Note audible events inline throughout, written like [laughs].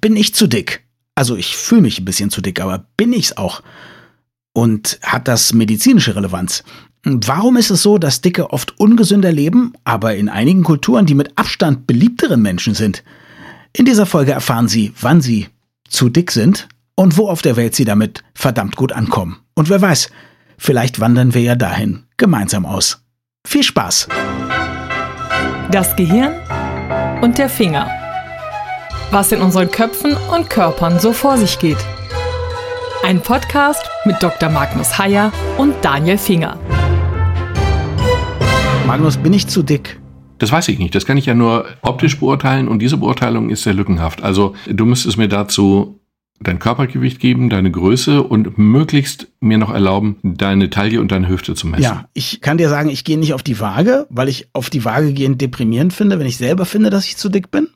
bin ich zu dick? Also ich fühle mich ein bisschen zu dick, aber bin ich's auch? Und hat das medizinische Relevanz? Warum ist es so, dass Dicke oft ungesünder leben, aber in einigen Kulturen die mit Abstand beliebteren Menschen sind? In dieser Folge erfahren Sie, wann Sie zu dick sind und wo auf der Welt Sie damit verdammt gut ankommen. Und wer weiß, vielleicht wandern wir ja dahin gemeinsam aus. Viel Spaß! Das Gehirn und der Finger. Was in unseren Köpfen und Körpern so vor sich geht. Ein Podcast mit Dr. Magnus Heyer und Daniel Finger. Magnus, bin ich zu dick? Das weiß ich nicht. Das kann ich ja nur optisch beurteilen und diese Beurteilung ist sehr lückenhaft. Also du müsstest mir dazu dein Körpergewicht geben, deine Größe und möglichst mir noch erlauben, deine Taille und deine Hüfte zu messen. Ja, ich kann dir sagen, ich gehe nicht auf die Waage, weil ich auf die Waage gehen deprimierend finde, wenn ich selber finde, dass ich zu dick bin.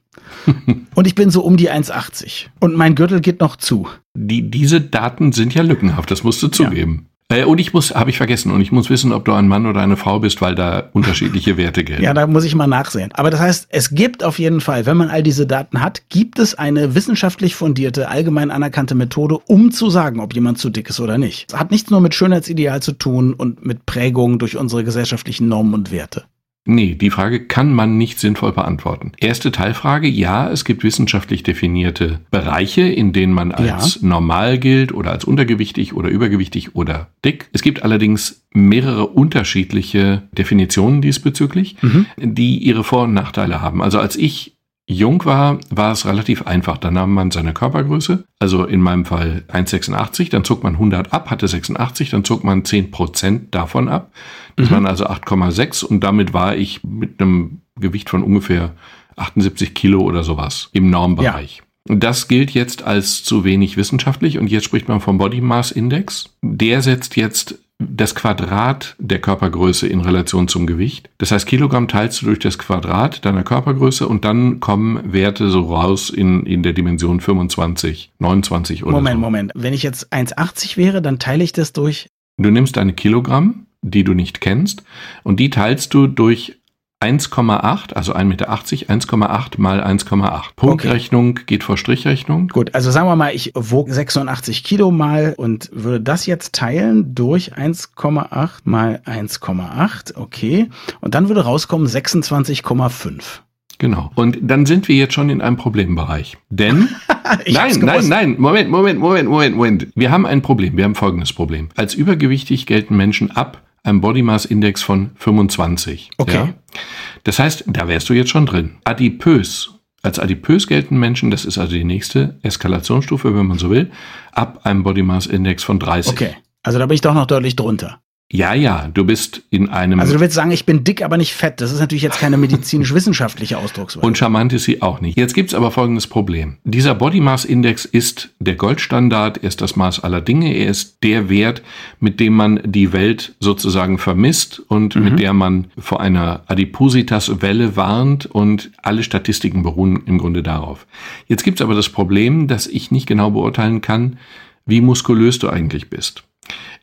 [laughs] und ich bin so um die 1,80. Und mein Gürtel geht noch zu. Die, diese Daten sind ja lückenhaft, das musst du zugeben. Äh, und ich muss, habe ich vergessen, und ich muss wissen, ob du ein Mann oder eine Frau bist, weil da unterschiedliche [laughs] Werte gelten. Ja, da muss ich mal nachsehen. Aber das heißt, es gibt auf jeden Fall, wenn man all diese Daten hat, gibt es eine wissenschaftlich fundierte, allgemein anerkannte Methode, um zu sagen, ob jemand zu dick ist oder nicht. Es hat nichts nur mit Schönheitsideal zu tun und mit Prägung durch unsere gesellschaftlichen Normen und Werte. Nee, die Frage kann man nicht sinnvoll beantworten. Erste Teilfrage, ja, es gibt wissenschaftlich definierte Bereiche, in denen man als ja. normal gilt oder als untergewichtig oder übergewichtig oder dick. Es gibt allerdings mehrere unterschiedliche Definitionen diesbezüglich, mhm. die ihre Vor- und Nachteile haben. Also als ich jung war, war es relativ einfach. Da nahm man seine Körpergröße, also in meinem Fall 1,86, dann zog man 100 ab, hatte 86, dann zog man 10 Prozent davon ab. Das mhm. waren also 8,6 und damit war ich mit einem Gewicht von ungefähr 78 Kilo oder sowas im Normbereich. Ja. Das gilt jetzt als zu wenig wissenschaftlich und jetzt spricht man vom Body Mass Index. Der setzt jetzt das Quadrat der Körpergröße in Relation zum Gewicht. Das heißt, Kilogramm teilst du durch das Quadrat deiner Körpergröße und dann kommen Werte so raus in, in der Dimension 25, 29 oder Moment, so. Moment. Wenn ich jetzt 1,80 wäre, dann teile ich das durch. Du nimmst deine Kilogramm, die du nicht kennst, und die teilst du durch 1,8, also 1,80 Meter, 1,8 mal 1,8. Punktrechnung okay. geht vor Strichrechnung. Gut, also sagen wir mal, ich wog 86 Kilo mal und würde das jetzt teilen durch 1,8 mal 1,8, okay. Und dann würde rauskommen 26,5. Genau. Und dann sind wir jetzt schon in einem Problembereich. Denn, [laughs] nein, nein, nein, Moment, Moment, Moment, Moment, Moment. Wir haben ein Problem. Wir haben folgendes Problem. Als übergewichtig gelten Menschen ab einem Body Mass Index von 25. Okay. Ja? Das heißt, da wärst du jetzt schon drin. Adipös. Als adipös gelten Menschen, das ist also die nächste Eskalationsstufe, wenn man so will, ab einem Body Mass Index von 30. Okay. Also da bin ich doch noch deutlich drunter. Ja, ja, du bist in einem. Also du willst sagen, ich bin dick, aber nicht fett. Das ist natürlich jetzt keine medizinisch-wissenschaftliche Ausdrucksweise. Und charmant ist sie auch nicht. Jetzt gibt's aber folgendes Problem. Dieser Body Mass Index ist der Goldstandard, er ist das Maß aller Dinge, er ist der Wert, mit dem man die Welt sozusagen vermisst und mhm. mit der man vor einer Adipositas-Welle warnt und alle Statistiken beruhen im Grunde darauf. Jetzt gibt's aber das Problem, dass ich nicht genau beurteilen kann, wie muskulös du eigentlich bist.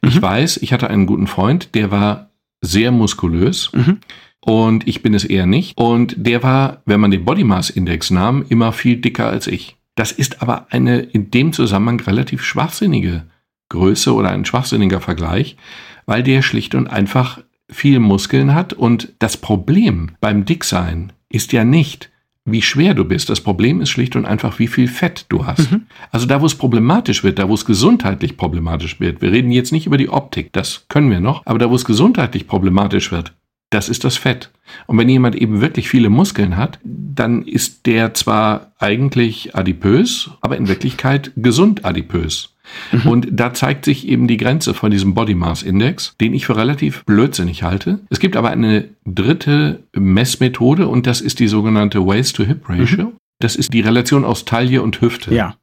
Ich mhm. weiß, ich hatte einen guten Freund, der war sehr muskulös. Mhm. Und ich bin es eher nicht. Und der war, wenn man den Body Mass Index nahm, immer viel dicker als ich. Das ist aber eine in dem Zusammenhang relativ schwachsinnige Größe oder ein schwachsinniger Vergleich, weil der schlicht und einfach viel Muskeln hat. Und das Problem beim Dicksein ist ja nicht, wie schwer du bist. Das Problem ist schlicht und einfach, wie viel Fett du hast. Mhm. Also da, wo es problematisch wird, da, wo es gesundheitlich problematisch wird. Wir reden jetzt nicht über die Optik, das können wir noch, aber da, wo es gesundheitlich problematisch wird, das ist das Fett. Und wenn jemand eben wirklich viele Muskeln hat, dann ist der zwar eigentlich adipös, aber in Wirklichkeit gesund adipös. Mhm. Und da zeigt sich eben die Grenze von diesem Body Mass Index, den ich für relativ blödsinnig halte. Es gibt aber eine dritte Messmethode und das ist die sogenannte Waist to Hip Ratio. Mhm. Das ist die Relation aus Taille und Hüfte. Ja.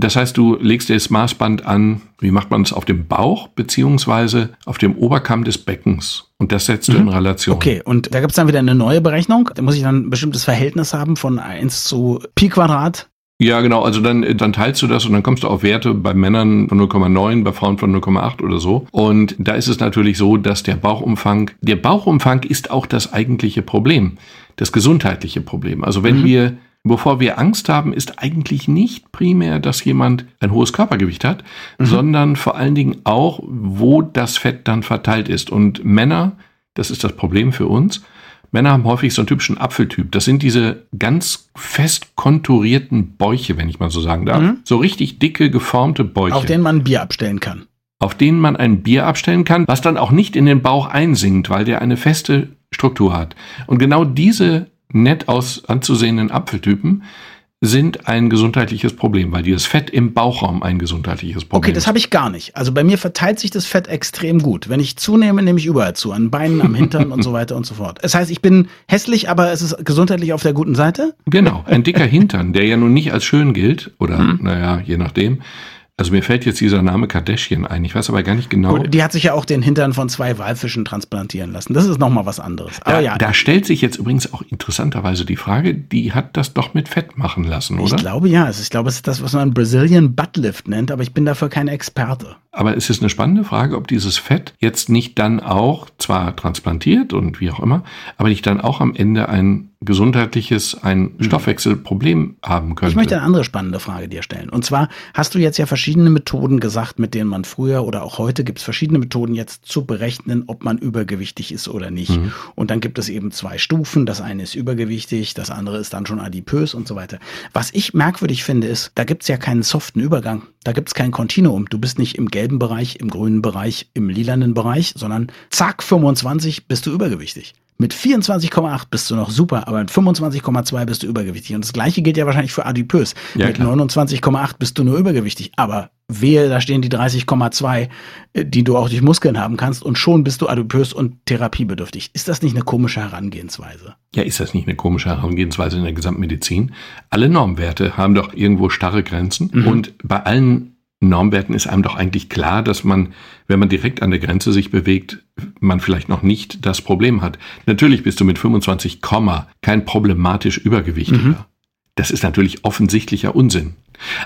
Das heißt, du legst dir das Maßband an, wie macht man es auf dem Bauch, beziehungsweise auf dem Oberkamm des Beckens. Und das setzt mhm. du in Relation. Okay, und da gibt es dann wieder eine neue Berechnung. Da muss ich dann ein bestimmtes Verhältnis haben von 1 zu Pi Quadrat. Ja, genau. Also dann, dann teilst du das und dann kommst du auf Werte bei Männern von 0,9, bei Frauen von 0,8 oder so. Und da ist es natürlich so, dass der Bauchumfang, der Bauchumfang ist auch das eigentliche Problem, das gesundheitliche Problem. Also wenn mhm. wir wovor wir Angst haben, ist eigentlich nicht primär, dass jemand ein hohes Körpergewicht hat, mhm. sondern vor allen Dingen auch, wo das Fett dann verteilt ist. Und Männer, das ist das Problem für uns, Männer haben häufig so einen typischen Apfeltyp. Das sind diese ganz fest konturierten Bäuche, wenn ich mal so sagen darf. Mhm. So richtig dicke, geformte Bäuche. Auf denen man Bier abstellen kann. Auf denen man ein Bier abstellen kann, was dann auch nicht in den Bauch einsinkt, weil der eine feste Struktur hat. Und genau diese nett aus anzusehenden Apfeltypen sind ein gesundheitliches Problem, weil dieses Fett im Bauchraum ein gesundheitliches Problem ist. Okay, das habe ich gar nicht. Also bei mir verteilt sich das Fett extrem gut. Wenn ich zunehme, nehme ich überall zu, an Beinen, am Hintern und so weiter und so fort. Das heißt, ich bin hässlich, aber es ist gesundheitlich auf der guten Seite? Genau, ein dicker Hintern, der ja nun nicht als schön gilt, oder hm. naja, je nachdem, also mir fällt jetzt dieser Name Kardashian ein. Ich weiß aber gar nicht genau. Gut, die hat sich ja auch den Hintern von zwei Walfischen transplantieren lassen. Das ist nochmal was anderes. Aber da, ja. Da stellt sich jetzt übrigens auch interessanterweise die Frage, die hat das doch mit Fett machen lassen, oder? Ich glaube ja. Also ich glaube, es ist das, was man Brazilian Buttlift nennt, aber ich bin dafür kein Experte. Aber es ist eine spannende Frage, ob dieses Fett jetzt nicht dann auch, zwar transplantiert und wie auch immer, aber nicht dann auch am Ende ein gesundheitliches, ein mhm. Stoffwechselproblem haben könnte. Ich möchte eine andere spannende Frage dir stellen. Und zwar hast du jetzt ja verschiedene Methoden gesagt, mit denen man früher oder auch heute gibt es verschiedene Methoden jetzt zu berechnen, ob man übergewichtig ist oder nicht. Mhm. Und dann gibt es eben zwei Stufen. Das eine ist übergewichtig, das andere ist dann schon adipös und so weiter. Was ich merkwürdig finde, ist, da gibt es ja keinen soften Übergang. Da gibt es kein Kontinuum. Du bist nicht im gelben Bereich, im grünen Bereich, im lilanen Bereich, sondern zack, 25 bist du übergewichtig. Mit 24,8 bist du noch super, aber mit 25,2 bist du übergewichtig. Und das gleiche gilt ja wahrscheinlich für adipös. Ja, mit 29,8 bist du nur übergewichtig. Aber wehe, da stehen die 30,2, äh, die du auch durch Muskeln haben kannst und schon bist du adipös und therapiebedürftig. Ist das nicht eine komische Herangehensweise? Ja, ist das nicht eine komische Herangehensweise in der Gesamtmedizin? Alle Normwerte haben doch irgendwo starre Grenzen mhm. und bei allen Normwerten ist einem doch eigentlich klar, dass man, wenn man direkt an der Grenze sich bewegt, man vielleicht noch nicht das Problem hat. Natürlich bist du mit 25, kein problematisch Übergewichtiger. Mhm. Das ist natürlich offensichtlicher Unsinn.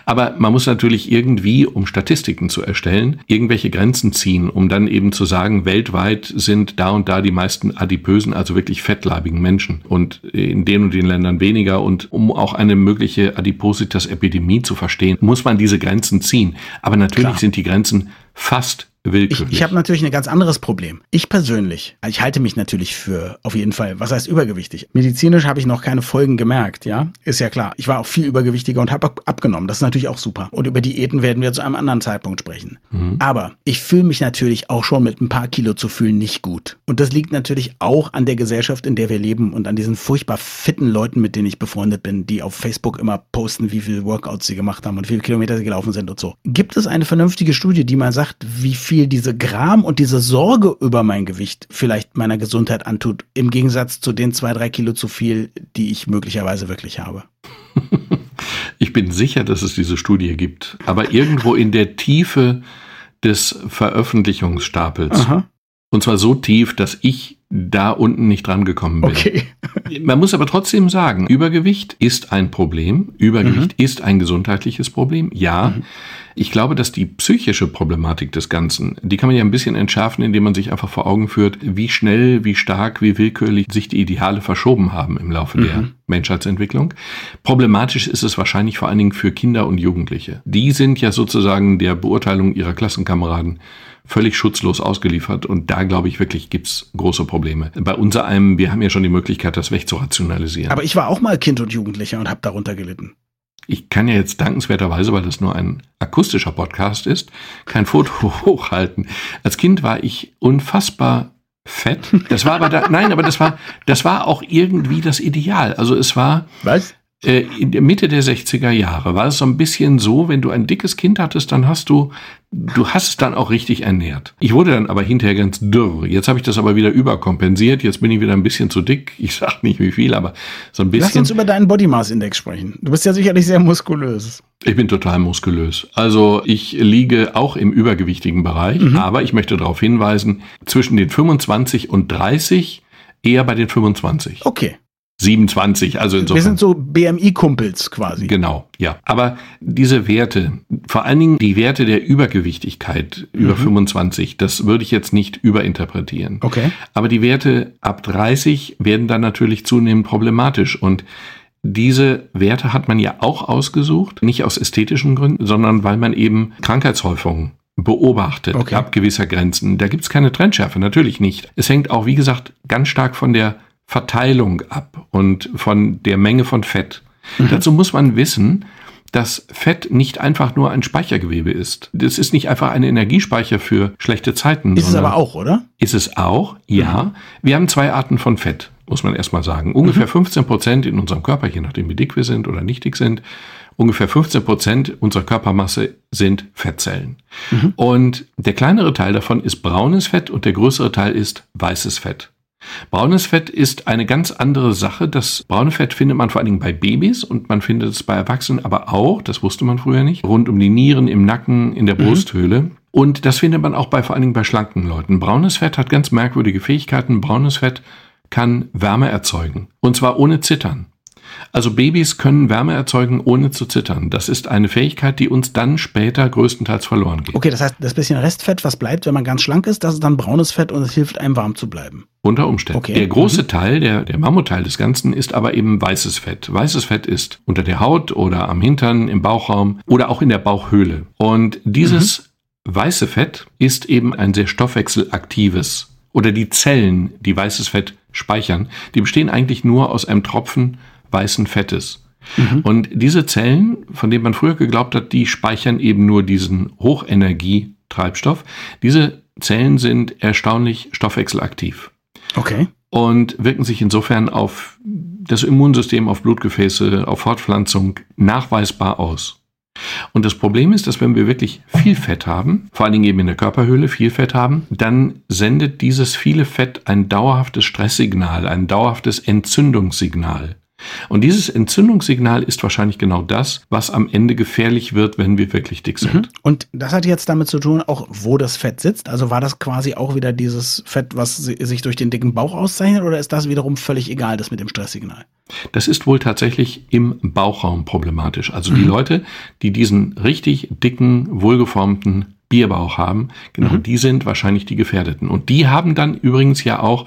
Aber man muss natürlich irgendwie, um Statistiken zu erstellen, irgendwelche Grenzen ziehen, um dann eben zu sagen, weltweit sind da und da die meisten adipösen, also wirklich fettleibigen Menschen und in den und den Ländern weniger. Und um auch eine mögliche Adipositas-Epidemie zu verstehen, muss man diese Grenzen ziehen. Aber natürlich Klar. sind die Grenzen fast willkürlich. Ich, ich habe natürlich ein ganz anderes Problem. Ich persönlich, ich halte mich natürlich für auf jeden Fall, was heißt übergewichtig? Medizinisch habe ich noch keine Folgen gemerkt, ja? Ist ja klar. Ich war auch viel übergewichtiger und habe abgenommen. Das ist natürlich auch super. Und über Diäten werden wir zu einem anderen Zeitpunkt sprechen. Mhm. Aber ich fühle mich natürlich auch schon mit ein paar Kilo zu fühlen nicht gut. Und das liegt natürlich auch an der Gesellschaft, in der wir leben und an diesen furchtbar fitten Leuten, mit denen ich befreundet bin, die auf Facebook immer posten, wie viele Workouts sie gemacht haben und wie viele Kilometer sie gelaufen sind und so. Gibt es eine vernünftige Studie, die mal sagt, wie viel viel diese Gram und diese Sorge über mein Gewicht vielleicht meiner Gesundheit antut, im Gegensatz zu den zwei, drei Kilo zu viel, die ich möglicherweise wirklich habe. [laughs] Ich bin sicher, dass es diese Studie gibt, aber irgendwo in der Tiefe des Veröffentlichungsstapels. Aha. Und zwar so tief, dass ich da unten nicht dran gekommen bin. Okay. [laughs] Man muss aber trotzdem sagen, Übergewicht ist ein Problem. Übergewicht mhm. ist ein gesundheitliches Problem. Ja. Mhm. Ich glaube, dass die psychische Problematik des Ganzen, die kann man ja ein bisschen entschärfen, indem man sich einfach vor Augen führt, wie schnell, wie stark, wie willkürlich sich die Ideale verschoben haben im Laufe mhm. der Menschheitsentwicklung. Problematisch ist es wahrscheinlich vor allen Dingen für Kinder und Jugendliche. Die sind ja sozusagen der Beurteilung ihrer Klassenkameraden völlig schutzlos ausgeliefert und da glaube ich wirklich gibt's große Probleme. Bei unser einem, wir haben ja schon die Möglichkeit, das wegzurationalisieren. Aber ich war auch mal Kind und Jugendlicher und habe darunter gelitten. Ich kann ja jetzt dankenswerterweise, weil das nur ein akustischer Podcast ist, kein Foto [laughs] hochhalten. Als Kind war ich unfassbar fett. Das war aber da, nein, aber das war, das war auch irgendwie das Ideal. Also es war. Was? Äh, in der Mitte der 60er Jahre war es so ein bisschen so, wenn du ein dickes Kind hattest, dann hast du, du hast es dann auch richtig ernährt. Ich wurde dann aber hinterher ganz dürr. Jetzt habe ich das aber wieder überkompensiert. Jetzt bin ich wieder ein bisschen zu dick. Ich sag nicht wie viel, aber so ein bisschen. Lass uns über deinen Body Mass Index sprechen. Du bist ja sicherlich sehr muskulös. Ich bin total muskulös. Also ich liege auch im übergewichtigen Bereich, mhm. aber ich möchte darauf hinweisen, zwischen den 25 und 30 eher bei den 25. Okay. 27, also insofern. Wir sind so BMI-Kumpels quasi. Genau, ja. Aber diese Werte, vor allen Dingen die Werte der Übergewichtigkeit mhm. über 25, das würde ich jetzt nicht überinterpretieren. Okay. Aber die Werte ab 30 werden dann natürlich zunehmend problematisch und diese Werte hat man ja auch ausgesucht, nicht aus ästhetischen Gründen, sondern weil man eben Krankheitshäufungen beobachtet okay. ab gewisser Grenzen. Da gibt es keine Trennschärfe, natürlich nicht. Es hängt auch, wie gesagt, ganz stark von der Verteilung ab und von der Menge von Fett. Mhm. Dazu muss man wissen, dass Fett nicht einfach nur ein Speichergewebe ist. Das ist nicht einfach ein Energiespeicher für schlechte Zeiten. Ist es aber auch, oder? Ist es auch, ja. Mhm. Wir haben zwei Arten von Fett, muss man erstmal sagen. Ungefähr mhm. 15 Prozent in unserem Körper, je nachdem wie dick wir sind oder nicht dick sind, ungefähr 15 Prozent unserer Körpermasse sind Fettzellen. Mhm. Und der kleinere Teil davon ist braunes Fett und der größere Teil ist weißes Fett. Braunes Fett ist eine ganz andere Sache. Das braune Fett findet man vor allen Dingen bei Babys und man findet es bei Erwachsenen aber auch, das wusste man früher nicht, rund um die Nieren, im Nacken, in der mhm. Brusthöhle. Und das findet man auch bei vor allen Dingen bei schlanken Leuten. Braunes Fett hat ganz merkwürdige Fähigkeiten. Braunes Fett kann Wärme erzeugen. Und zwar ohne Zittern. Also Babys können Wärme erzeugen, ohne zu zittern. Das ist eine Fähigkeit, die uns dann später größtenteils verloren geht. Okay, das heißt, das bisschen Restfett, was bleibt, wenn man ganz schlank ist, das ist dann braunes Fett und es hilft einem warm zu bleiben. Unter Umständen. Okay. Der große mhm. Teil, der, der Mammutteil des Ganzen ist aber eben weißes Fett. Weißes Fett ist unter der Haut oder am Hintern, im Bauchraum oder auch in der Bauchhöhle. Und dieses mhm. weiße Fett ist eben ein sehr stoffwechselaktives oder die Zellen, die weißes Fett speichern, die bestehen eigentlich nur aus einem Tropfen weißen Fettes. Mhm. Und diese Zellen, von denen man früher geglaubt hat, die speichern eben nur diesen Hochenergietreibstoff. Diese Zellen sind erstaunlich stoffwechselaktiv. Okay. Und wirken sich insofern auf das Immunsystem, auf Blutgefäße, auf Fortpflanzung nachweisbar aus. Und das Problem ist, dass wenn wir wirklich viel Fett haben, vor allen Dingen eben in der Körperhöhle viel Fett haben, dann sendet dieses viele Fett ein dauerhaftes Stresssignal, ein dauerhaftes Entzündungssignal. Und dieses Entzündungssignal ist wahrscheinlich genau das, was am Ende gefährlich wird, wenn wir wirklich dick sind. Mhm. Und das hat jetzt damit zu tun, auch wo das Fett sitzt. Also war das quasi auch wieder dieses Fett, was sich durch den dicken Bauch auszeichnet, oder ist das wiederum völlig egal, das mit dem Stresssignal? Das ist wohl tatsächlich im Bauchraum problematisch. Also die mhm. Leute, die diesen richtig dicken, wohlgeformten Bierbauch haben, genau mhm. die sind wahrscheinlich die Gefährdeten. Und die haben dann übrigens ja auch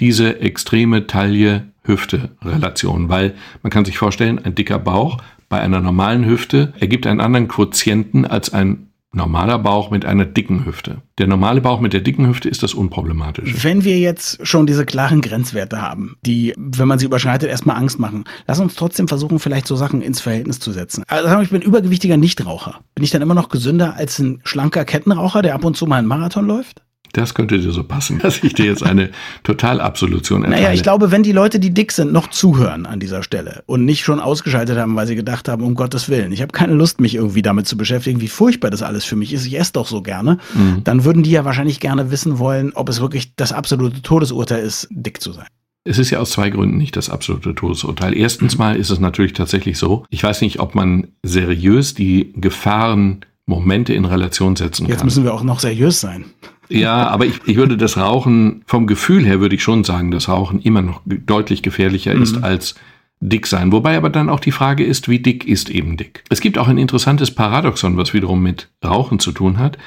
diese extreme Taille Hüfte-Relation, weil man kann sich vorstellen, ein dicker Bauch bei einer normalen Hüfte ergibt einen anderen Quotienten als ein normaler Bauch mit einer dicken Hüfte. Der normale Bauch mit der dicken Hüfte ist das unproblematische. Wenn wir jetzt schon diese klaren Grenzwerte haben, die, wenn man sie überschreitet, erstmal Angst machen, lass uns trotzdem versuchen, vielleicht so Sachen ins Verhältnis zu setzen. Also ich bin übergewichtiger Nichtraucher. Bin ich dann immer noch gesünder als ein schlanker Kettenraucher, der ab und zu mal einen Marathon läuft? Das könnte dir so passen, [laughs] dass ich dir jetzt eine Totalabsolution erteile. Naja, ich glaube, wenn die Leute, die dick sind, noch zuhören an dieser Stelle und nicht schon ausgeschaltet haben, weil sie gedacht haben, um Gottes Willen, ich habe keine Lust, mich irgendwie damit zu beschäftigen, wie furchtbar das alles für mich ist, ich esse doch so gerne, mhm. dann würden die ja wahrscheinlich gerne wissen wollen, ob es wirklich das absolute Todesurteil ist, dick zu sein. Es ist ja aus zwei Gründen nicht das absolute Todesurteil. Erstens mal ist es natürlich tatsächlich so, ich weiß nicht, ob man seriös die Gefahren Momente in Relation setzen Jetzt kann. Jetzt müssen wir auch noch seriös sein. Ja, [laughs] aber ich, ich würde das Rauchen, vom Gefühl her würde ich schon sagen, dass Rauchen immer noch deutlich gefährlicher mhm. ist als dick sein. Wobei aber dann auch die Frage ist, wie dick ist eben dick. Es gibt auch ein interessantes Paradoxon, was wiederum mit Rauchen zu tun hat.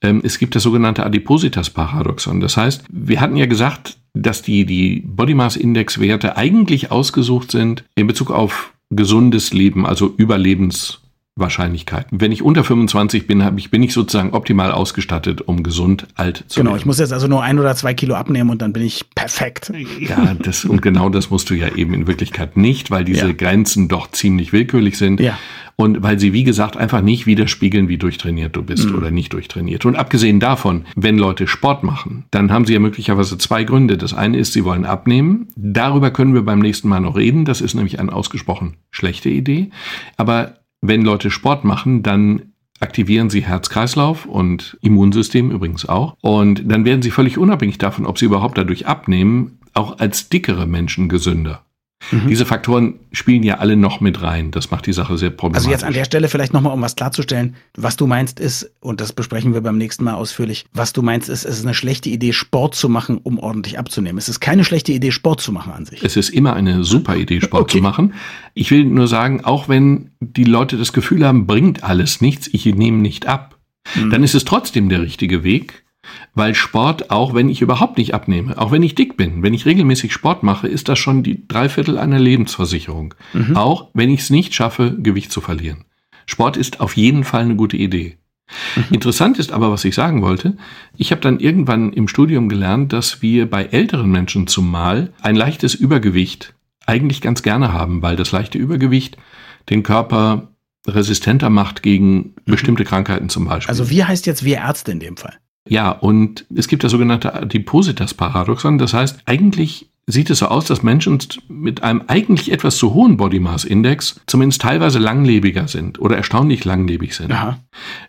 Ähm, es gibt das sogenannte Adipositas-Paradoxon. Das heißt, wir hatten ja gesagt, dass die, die Body Mass Index Werte eigentlich ausgesucht sind in Bezug auf gesundes Leben, also Überlebens Wahrscheinlichkeiten. Wenn ich unter 25 bin, ich, bin ich sozusagen optimal ausgestattet, um gesund alt zu Genau, werden. ich muss jetzt also nur ein oder zwei Kilo abnehmen und dann bin ich perfekt. Ja, das, und genau das musst du ja eben in Wirklichkeit nicht, weil diese ja. Grenzen doch ziemlich willkürlich sind. Ja. Und weil sie, wie gesagt, einfach nicht widerspiegeln, wie durchtrainiert du bist mhm. oder nicht durchtrainiert. Und abgesehen davon, wenn Leute Sport machen, dann haben sie ja möglicherweise zwei Gründe. Das eine ist, sie wollen abnehmen. Darüber können wir beim nächsten Mal noch reden. Das ist nämlich eine ausgesprochen schlechte Idee. Aber wenn Leute Sport machen, dann aktivieren sie Herz-Kreislauf und Immunsystem übrigens auch. Und dann werden sie völlig unabhängig davon, ob sie überhaupt dadurch abnehmen, auch als dickere Menschen gesünder. Mhm. Diese Faktoren spielen ja alle noch mit rein. Das macht die Sache sehr problematisch. Also jetzt an der Stelle vielleicht nochmal, um was klarzustellen. Was du meinst ist, und das besprechen wir beim nächsten Mal ausführlich, was du meinst ist, es ist eine schlechte Idee, Sport zu machen, um ordentlich abzunehmen. Es ist keine schlechte Idee, Sport zu machen an sich. Es ist immer eine super Idee, Sport okay. zu machen. Ich will nur sagen, auch wenn die Leute das Gefühl haben, bringt alles nichts, ich nehme nicht ab, mhm. dann ist es trotzdem der richtige Weg, Weil Sport, auch wenn ich überhaupt nicht abnehme, auch wenn ich dick bin, wenn ich regelmäßig Sport mache, ist das schon die Dreiviertel einer Lebensversicherung. Mhm. Auch wenn ich es nicht schaffe, Gewicht zu verlieren. Sport ist auf jeden Fall eine gute Idee. Mhm. Interessant ist aber, was ich sagen wollte, ich habe dann irgendwann im Studium gelernt, dass wir bei älteren Menschen zumal ein leichtes Übergewicht eigentlich ganz gerne haben, weil das leichte Übergewicht den Körper resistenter macht gegen mhm. bestimmte Krankheiten zum Beispiel. Also wie heißt jetzt wir Ärzte in dem Fall? Ja, und es gibt das sogenannte Adipositas-Paradoxon. Das heißt, eigentlich sieht es so aus, dass Menschen mit einem eigentlich etwas zu hohen Body Mass Index zumindest teilweise langlebiger sind oder erstaunlich langlebig sind. Aha.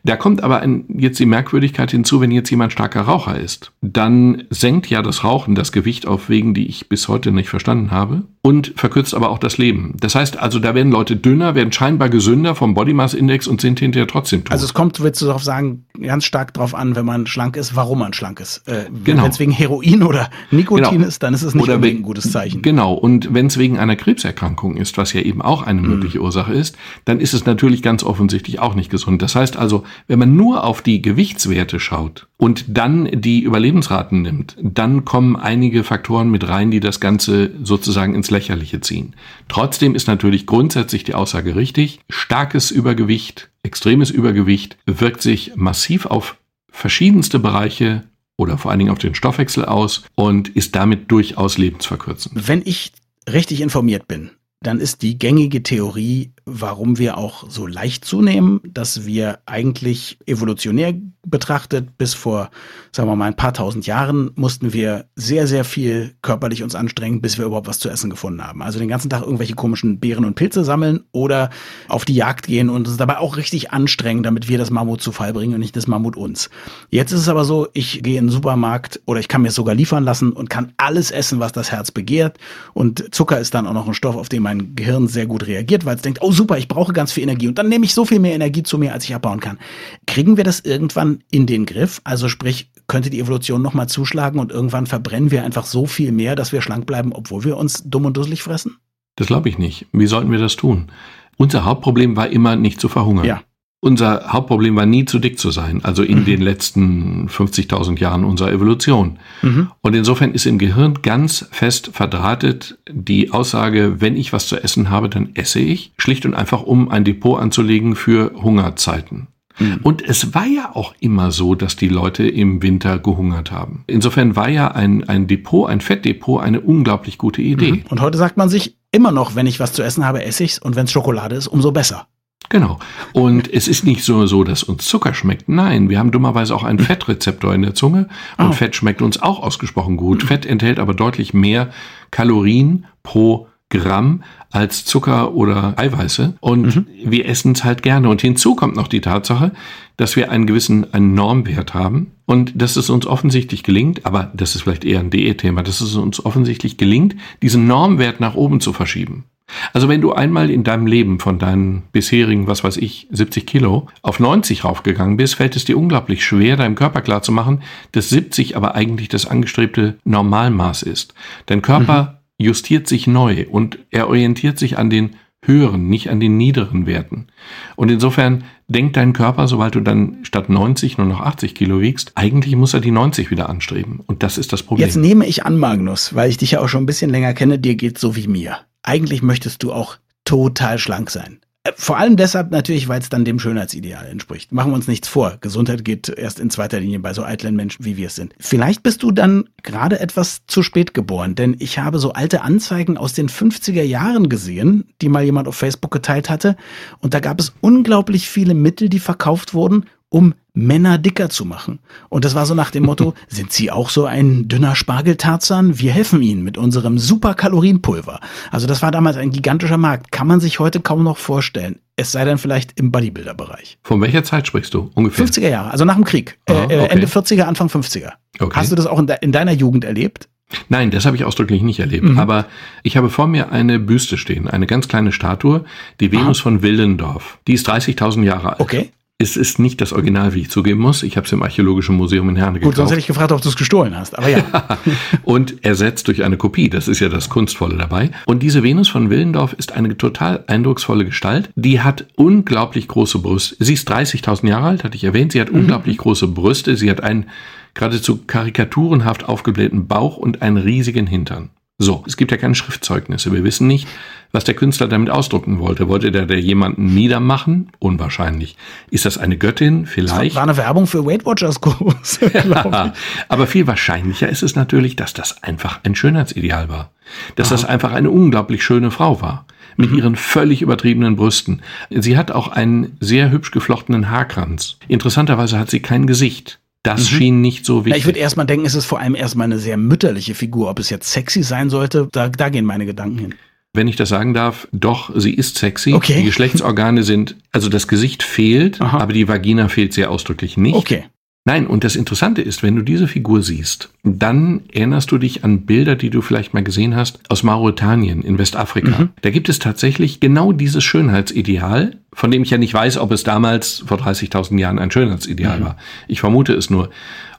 Da kommt aber ein, jetzt die Merkwürdigkeit hinzu, wenn jetzt jemand starker Raucher ist, dann senkt ja das Rauchen das Gewicht auf Wegen, die ich bis heute nicht verstanden habe und verkürzt aber auch das Leben. Das heißt also, da werden Leute dünner, werden scheinbar gesünder vom Body Mass Index und sind hinterher trotzdem tot. Also es kommt, willst du darauf sagen, ganz stark darauf an, wenn man schlank ist, warum man schlank ist. Äh, genau. Wenn es wegen Heroin oder Nikotin genau. ist, dann ist es nicht unbedingt ein gutes Zeichen. Genau. Und wenn es wegen einer Krebserkrankung ist, was ja eben auch eine mhm. mögliche mhm. Ursache ist, dann ist es natürlich ganz offensichtlich auch nicht gesund. Das heißt also, wenn man nur auf die Gewichtswerte schaut und dann die Überlebensraten nimmt, dann kommen einige Faktoren mit rein, die das Ganze sozusagen ins Lächerliche ziehen. Trotzdem ist natürlich grundsätzlich die Aussage richtig. Starkes Übergewicht, extremes Übergewicht wirkt sich massiv auf verschiedenste Bereiche oder vor allen Dingen auf den Stoffwechsel aus und ist damit durchaus lebensverkürzend. Wenn ich richtig informiert bin, dann ist die gängige Theorie, warum wir auch so leicht zunehmen, dass wir eigentlich evolutionär betrachtet bis vor, sagen wir mal, ein paar tausend Jahren mussten wir sehr, sehr viel körperlich uns anstrengen, bis wir überhaupt was zu essen gefunden haben. Also den ganzen Tag irgendwelche komischen Beeren und Pilze sammeln oder auf die Jagd gehen und uns dabei auch richtig anstrengen, damit wir das Mammut zu Fall bringen und nicht das Mammut uns. Jetzt ist es aber so, ich gehe in den Supermarkt oder ich kann mir es sogar liefern lassen und kann alles essen, was das Herz begehrt. Und Zucker ist dann auch noch ein Stoff, auf den mein Gehirn sehr gut reagiert, weil es denkt, oh super, ich brauche ganz viel Energie und dann nehme ich so viel mehr Energie zu mir, als ich abbauen kann. Kriegen wir das irgendwann in den Griff? Also sprich, könnte die Evolution nochmal zuschlagen und irgendwann verbrennen wir einfach so viel mehr, dass wir schlank bleiben, obwohl wir uns dumm und dusselig fressen? Das glaube ich nicht. Wie sollten wir das tun? Unser Hauptproblem war immer nicht zu verhungern. Ja. Unser Hauptproblem war nie zu dick zu sein, also in mhm. den letzten 50.000 Jahren unserer Evolution. Mhm. Und insofern ist im Gehirn ganz fest verdrahtet die Aussage, wenn ich was zu essen habe, dann esse ich, schlicht und einfach, um ein Depot anzulegen für Hungerzeiten. Mhm. Und es war ja auch immer so, dass die Leute im Winter gehungert haben. Insofern war ja ein, ein Depot, ein Fettdepot eine unglaublich gute Idee. Mhm. Und heute sagt man sich immer noch, wenn ich was zu essen habe, esse ich's und wenn es Schokolade ist, umso besser. Genau. Und es ist nicht so, so, dass uns Zucker schmeckt. Nein, wir haben dummerweise auch einen Fettrezeptor in der Zunge und oh. Fett schmeckt uns auch ausgesprochen gut. Fett enthält aber deutlich mehr Kalorien pro Gramm als Zucker oder Eiweiße und mhm. wir essen es halt gerne. Und hinzu kommt noch die Tatsache, dass wir einen gewissen einen Normwert haben und dass es uns offensichtlich gelingt, aber das ist vielleicht eher ein DE-Thema, dass es uns offensichtlich gelingt, diesen Normwert nach oben zu verschieben. Also wenn du einmal in deinem Leben von deinen bisherigen, was weiß ich, 70 Kilo auf 90 raufgegangen bist, fällt es dir unglaublich schwer, deinem Körper klarzumachen, dass 70 aber eigentlich das angestrebte Normalmaß ist. Dein Körper mhm. Justiert sich neu und er orientiert sich an den höheren, nicht an den niederen Werten. Und insofern denkt dein Körper, sobald du dann statt 90 nur noch 80 Kilo wiegst, eigentlich muss er die 90 wieder anstreben. Und das ist das Problem. Jetzt nehme ich an, Magnus, weil ich dich ja auch schon ein bisschen länger kenne, dir geht so wie mir eigentlich möchtest du auch total schlank sein. Vor allem deshalb natürlich, weil es dann dem Schönheitsideal entspricht. Machen wir uns nichts vor. Gesundheit geht erst in zweiter Linie bei so eitlen Menschen, wie wir es sind. Vielleicht bist du dann gerade etwas zu spät geboren, denn ich habe so alte Anzeigen aus den 50er Jahren gesehen, die mal jemand auf Facebook geteilt hatte. Und da gab es unglaublich viele Mittel, die verkauft wurden, um Männer dicker zu machen. Und das war so nach dem Motto, [laughs] sind Sie auch so ein dünner Spargeltarzan? Wir helfen Ihnen mit unserem Superkalorienpulver. Also das war damals ein gigantischer Markt. Kann man sich heute kaum noch vorstellen. Es sei denn vielleicht im Bodybuilder-Bereich. Von welcher Zeit sprichst du ungefähr? 50er Jahre, also nach dem Krieg. Aha, äh, okay. Ende 40er, Anfang 50er. Okay. Hast du das auch in, de in deiner Jugend erlebt? Nein, das habe ich ausdrücklich nicht erlebt. Mhm. Aber ich habe vor mir eine Büste stehen, eine ganz kleine Statue, die Venus Aha. von Willendorf. Die ist 30.000 Jahre alt. Okay. Es ist nicht das Original, wie ich zugeben muss. Ich habe es im Archäologischen Museum in Herne gekauft. Gut, sonst hätte ich gefragt, ob du es gestohlen hast. Aber ja. [laughs] und ersetzt durch eine Kopie. Das ist ja das Kunstvolle dabei. Und diese Venus von Willendorf ist eine total eindrucksvolle Gestalt. Die hat unglaublich große Brüste. Sie ist 30.000 Jahre alt, hatte ich erwähnt. Sie hat mhm. unglaublich große Brüste. Sie hat einen geradezu karikaturenhaft aufgeblähten Bauch und einen riesigen Hintern. So, es gibt ja keine Schriftzeugnisse. Wir wissen nicht, was der Künstler damit ausdrucken wollte. Wollte der, der jemanden niedermachen? Unwahrscheinlich. Ist das eine Göttin? Vielleicht. Das war eine Werbung für Weight Watchers Kurs. [laughs] [laughs] ja, aber viel wahrscheinlicher ist es natürlich, dass das einfach ein Schönheitsideal war. Dass Aha. das einfach eine unglaublich schöne Frau war. Mit mhm. ihren völlig übertriebenen Brüsten. Sie hat auch einen sehr hübsch geflochtenen Haarkranz. Interessanterweise hat sie kein Gesicht. Das mhm. schien nicht so wichtig. Ja, ich würde erstmal denken, es ist vor allem erstmal eine sehr mütterliche Figur. Ob es jetzt sexy sein sollte, da, da gehen meine Gedanken hin. Wenn ich das sagen darf, doch, sie ist sexy. Okay. Die Geschlechtsorgane sind, also das Gesicht fehlt, Aha. aber die Vagina fehlt sehr ausdrücklich nicht. Okay. Nein, und das Interessante ist, wenn du diese Figur siehst, dann erinnerst du dich an Bilder, die du vielleicht mal gesehen hast aus Mauretanien in Westafrika. Mhm. Da gibt es tatsächlich genau dieses Schönheitsideal, von dem ich ja nicht weiß, ob es damals vor 30.000 Jahren ein Schönheitsideal mhm. war. Ich vermute es nur.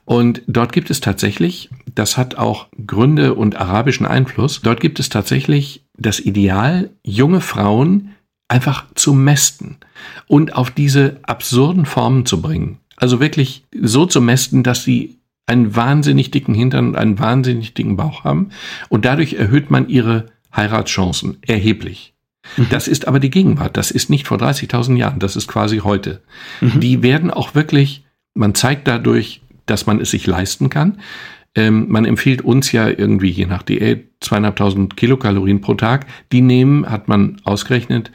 Und dort gibt es tatsächlich, das hat auch Gründe und arabischen Einfluss, dort gibt es tatsächlich das Ideal, junge Frauen einfach zu mästen und auf diese absurden Formen zu bringen. Also wirklich so zu mästen, dass sie einen wahnsinnig dicken Hintern und einen wahnsinnig dicken Bauch haben. Und dadurch erhöht man ihre Heiratschancen erheblich. Mhm. Das ist aber die Gegenwart. Das ist nicht vor 30.000 Jahren. Das ist quasi heute. Mhm. Die werden auch wirklich, man zeigt dadurch, dass man es sich leisten kann. Ähm, man empfiehlt uns ja irgendwie je nach Diät zweieinhalbtausend Kilokalorien pro Tag. Die nehmen, hat man ausgerechnet,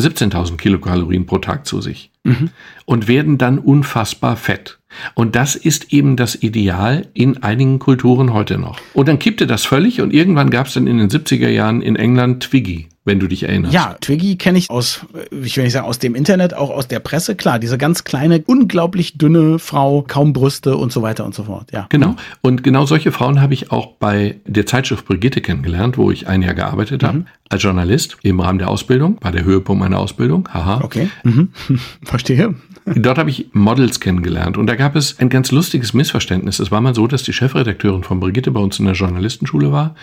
17.000 Kilokalorien pro Tag zu sich mhm. und werden dann unfassbar fett. Und das ist eben das Ideal in einigen Kulturen heute noch. Und dann kippte das völlig und irgendwann gab es dann in den 70er Jahren in England Twiggy wenn du dich erinnerst. Ja, Twiggy kenne ich aus, ich will nicht sagen aus dem Internet, auch aus der Presse. Klar, diese ganz kleine, unglaublich dünne Frau, kaum Brüste und so weiter und so fort. Ja. Genau. Und genau solche Frauen habe ich auch bei der Zeitschrift Brigitte kennengelernt, wo ich ein Jahr gearbeitet mhm. habe als Journalist im Rahmen der Ausbildung, war der Höhepunkt meiner Ausbildung. Haha. Okay. Mhm. [laughs] Verstehe. Dort habe ich Models kennengelernt und da gab es ein ganz lustiges Missverständnis. Es war mal so, dass die Chefredakteurin von Brigitte bei uns in der Journalistenschule war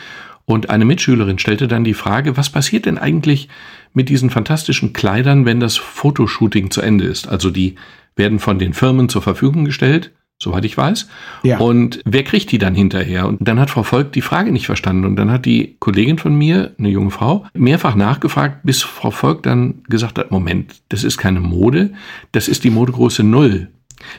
und eine Mitschülerin stellte dann die Frage, was passiert denn eigentlich mit diesen fantastischen Kleidern, wenn das Fotoshooting zu Ende ist? Also die werden von den Firmen zur Verfügung gestellt, soweit ich weiß. Ja. Und wer kriegt die dann hinterher? Und dann hat Frau Volk die Frage nicht verstanden. Und dann hat die Kollegin von mir, eine junge Frau, mehrfach nachgefragt, bis Frau Volk dann gesagt hat, Moment, das ist keine Mode, das ist die Modegröße Null.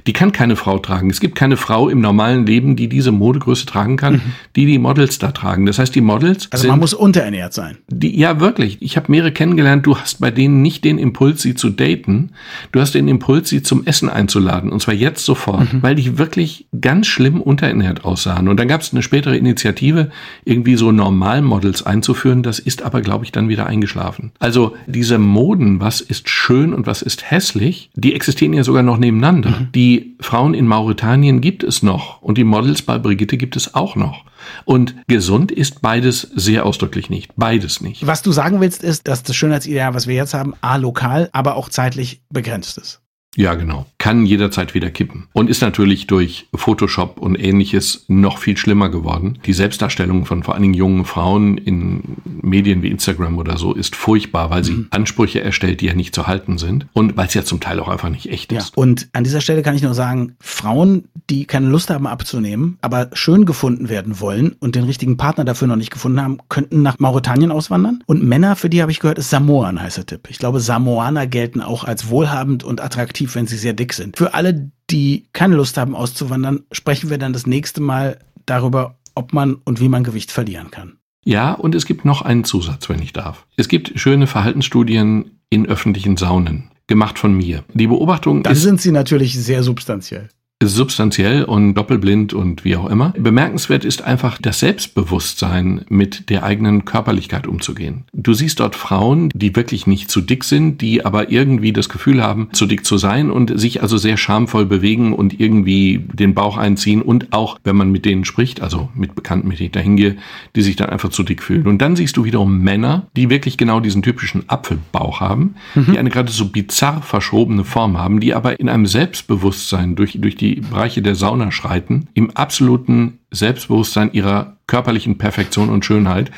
Die kann keine Frau tragen. Es gibt keine Frau im normalen Leben, die diese Modegröße tragen kann, mhm. die die Models da tragen. Das heißt, die Models. Also man muss unterernährt sein. Die, ja, wirklich. Ich habe mehrere kennengelernt. Du hast bei denen nicht den Impuls, sie zu daten. Du hast den Impuls, sie zum Essen einzuladen. Und zwar jetzt sofort, mhm. weil die wirklich ganz schlimm unterernährt aussahen. Und dann gab es eine spätere Initiative, irgendwie so Normalmodels einzuführen. Das ist aber, glaube ich, dann wieder eingeschlafen. Also diese Moden, was ist schön und was ist hässlich, die existieren ja sogar noch nebeneinander. Mhm. Die Frauen in Mauretanien gibt es noch und die Models bei Brigitte gibt es auch noch. Und gesund ist beides sehr ausdrücklich nicht. Beides nicht. Was du sagen willst, ist, dass das Schönheitsideal, was wir jetzt haben, a lokal, aber auch zeitlich begrenzt ist. Ja, genau. Kann jederzeit wieder kippen. Und ist natürlich durch Photoshop und ähnliches noch viel schlimmer geworden. Die Selbstdarstellung von vor allen Dingen jungen Frauen in Medien wie Instagram oder so ist furchtbar, weil sie mhm. Ansprüche erstellt, die ja nicht zu halten sind. Und weil es ja zum Teil auch einfach nicht echt ist. Ja. Und an dieser Stelle kann ich nur sagen, Frauen, die keine Lust haben abzunehmen, aber schön gefunden werden wollen und den richtigen Partner dafür noch nicht gefunden haben, könnten nach Mauretanien auswandern. Und Männer, für die habe ich gehört, ist Samoan heißt der Tipp. Ich glaube, Samoaner gelten auch als wohlhabend und attraktiv, wenn sie sehr dick sind. Für alle, die keine Lust haben auszuwandern, sprechen wir dann das nächste Mal darüber, ob man und wie man Gewicht verlieren kann. Ja, und es gibt noch einen Zusatz, wenn ich darf. Es gibt schöne Verhaltensstudien in öffentlichen Saunen, gemacht von mir. Die Beobachtung Dann ist, sind sie natürlich sehr substanziell. Substanziell und doppelblind und wie auch immer. Bemerkenswert ist einfach das Selbstbewusstsein, mit der eigenen Körperlichkeit umzugehen. Du siehst dort Frauen, die wirklich nicht zu dick sind, die aber irgendwie das Gefühl haben, zu dick zu sein und sich also sehr schamvoll bewegen und irgendwie den Bauch einziehen und auch, wenn man mit denen spricht, also mit Bekannten, mit denen ich dahin gehe, die sich dann einfach zu dick fühlen. Und dann siehst du wiederum Männer, die wirklich genau diesen typischen Apfelbauch haben, mhm. die eine gerade so bizarr verschrobene Form haben, die aber in einem Selbstbewusstsein durch, durch Bereiche der Sauna schreiten, im absoluten Selbstbewusstsein ihrer körperlichen Perfektion und Schönheit,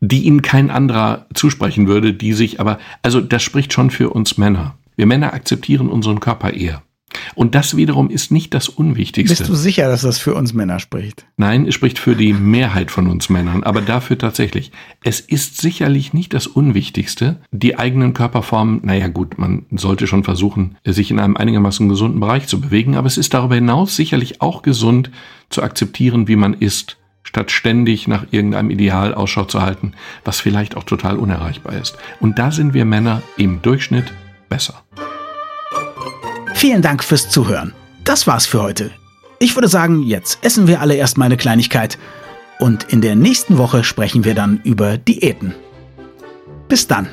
die ihnen kein anderer zusprechen würde, die sich aber, also das spricht schon für uns Männer. Wir Männer akzeptieren unseren Körper eher. Und das wiederum ist nicht das Unwichtigste. Bist du sicher, dass das für uns Männer spricht? Nein, es spricht für die Mehrheit von uns Männern, aber dafür tatsächlich. Es ist sicherlich nicht das Unwichtigste, die eigenen Körperformen, naja gut, man sollte schon versuchen, sich in einem einigermaßen gesunden Bereich zu bewegen, aber es ist darüber hinaus sicherlich auch gesund zu akzeptieren, wie man ist, statt ständig nach irgendeinem Ideal Ausschau zu halten, was vielleicht auch total unerreichbar ist. Und da sind wir Männer im Durchschnitt besser. Vielen Dank fürs Zuhören. Das war's für heute. Ich würde sagen, jetzt essen wir alle erstmal eine Kleinigkeit und in der nächsten Woche sprechen wir dann über Diäten. Bis dann.